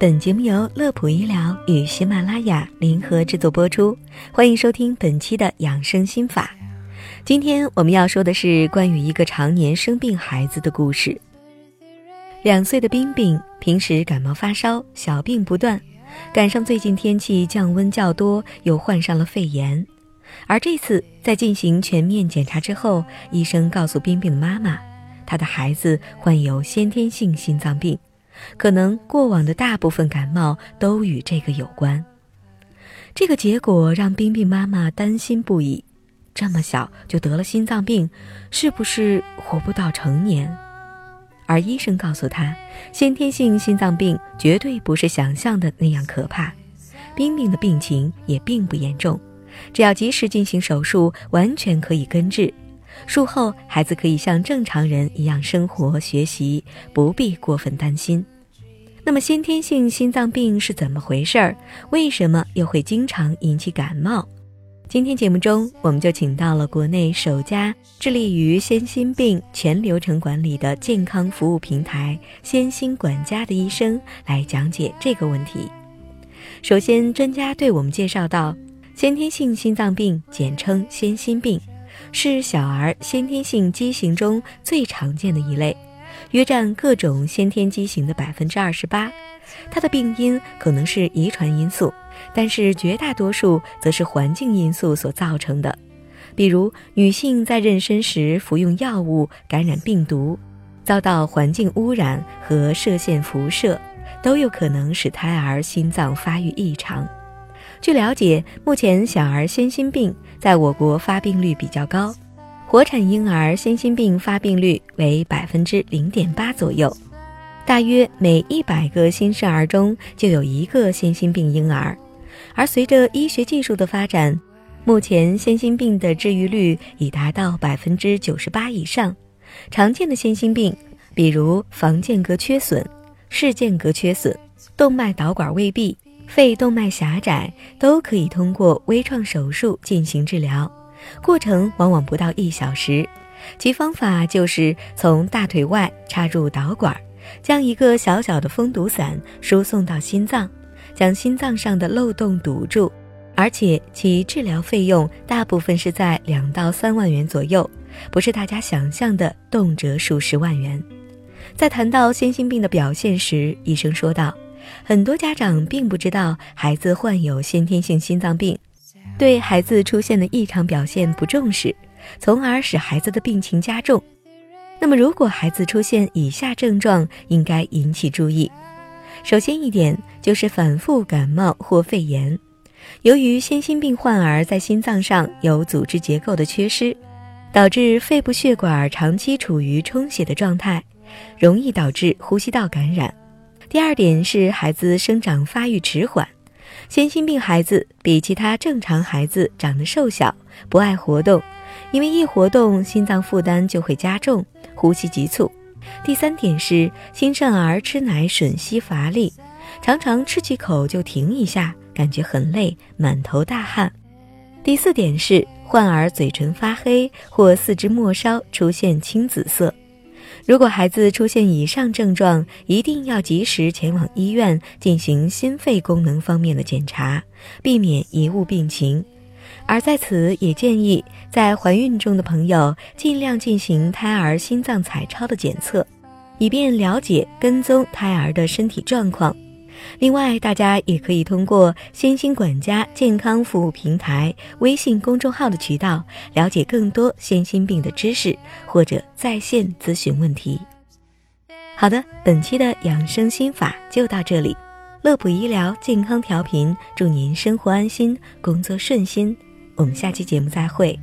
本节目由乐普医疗与喜马拉雅联合制作播出，欢迎收听本期的养生心法。今天我们要说的是关于一个常年生病孩子的故事。两岁的冰冰平时感冒发烧，小病不断，赶上最近天气降温较多，又患上了肺炎。而这次在进行全面检查之后，医生告诉冰冰的妈妈，她的孩子患有先天性心脏病。可能过往的大部分感冒都与这个有关，这个结果让冰冰妈妈担心不已。这么小就得了心脏病，是不是活不到成年？而医生告诉她，先天性心脏病绝对不是想象的那样可怕，冰冰的病情也并不严重，只要及时进行手术，完全可以根治。术后，孩子可以像正常人一样生活学习，不必过分担心。那么，先天性心脏病是怎么回事儿？为什么又会经常引起感冒？今天节目中，我们就请到了国内首家致力于先心病全流程管理的健康服务平台“先心管家”的医生来讲解这个问题。首先，专家对我们介绍到，先天性心脏病简称先心病。是小儿先天性畸形中最常见的一类，约占各种先天畸形的百分之二十八。它的病因可能是遗传因素，但是绝大多数则是环境因素所造成的，比如女性在妊娠时服用药物感染病毒，遭到环境污染和射线辐射，都有可能使胎儿心脏发育异常。据了解，目前小儿先心病在我国发病率比较高，活产婴儿先心病发病率为百分之零点八左右，大约每一百个新生儿中就有一个先心病婴儿。而随着医学技术的发展，目前先心病的治愈率已达到百分之九十八以上。常见的先心病，比如房间隔缺损、室间隔缺损、动脉导管未闭。肺动脉狭窄都可以通过微创手术进行治疗，过程往往不到一小时。其方法就是从大腿外插入导管，将一个小小的封堵伞输送到心脏，将心脏上的漏洞堵住。而且其治疗费用大部分是在两到三万元左右，不是大家想象的动辄数十万元。在谈到先心病的表现时，医生说道。很多家长并不知道孩子患有先天性心脏病，对孩子出现的异常表现不重视，从而使孩子的病情加重。那么，如果孩子出现以下症状，应该引起注意。首先一点就是反复感冒或肺炎。由于先心病患儿在心脏上有组织结构的缺失，导致肺部血管长期处于充血的状态，容易导致呼吸道感染。第二点是孩子生长发育迟缓，先心病孩子比其他正常孩子长得瘦小，不爱活动，因为一活动心脏负担就会加重，呼吸急促。第三点是新生儿吃奶吮吸乏力，常常吃几口就停一下，感觉很累，满头大汗。第四点是患儿嘴唇发黑或四肢末梢出现青紫色。如果孩子出现以上症状，一定要及时前往医院进行心肺功能方面的检查，避免贻误病情。而在此也建议，在怀孕中的朋友尽量进行胎儿心脏彩超的检测，以便了解跟踪胎儿的身体状况。另外，大家也可以通过“先心管家”健康服务平台微信公众号的渠道了解更多先心病的知识，或者在线咨询问题。好的，本期的养生心法就到这里。乐普医疗健康调频，祝您生活安心，工作顺心。我们下期节目再会。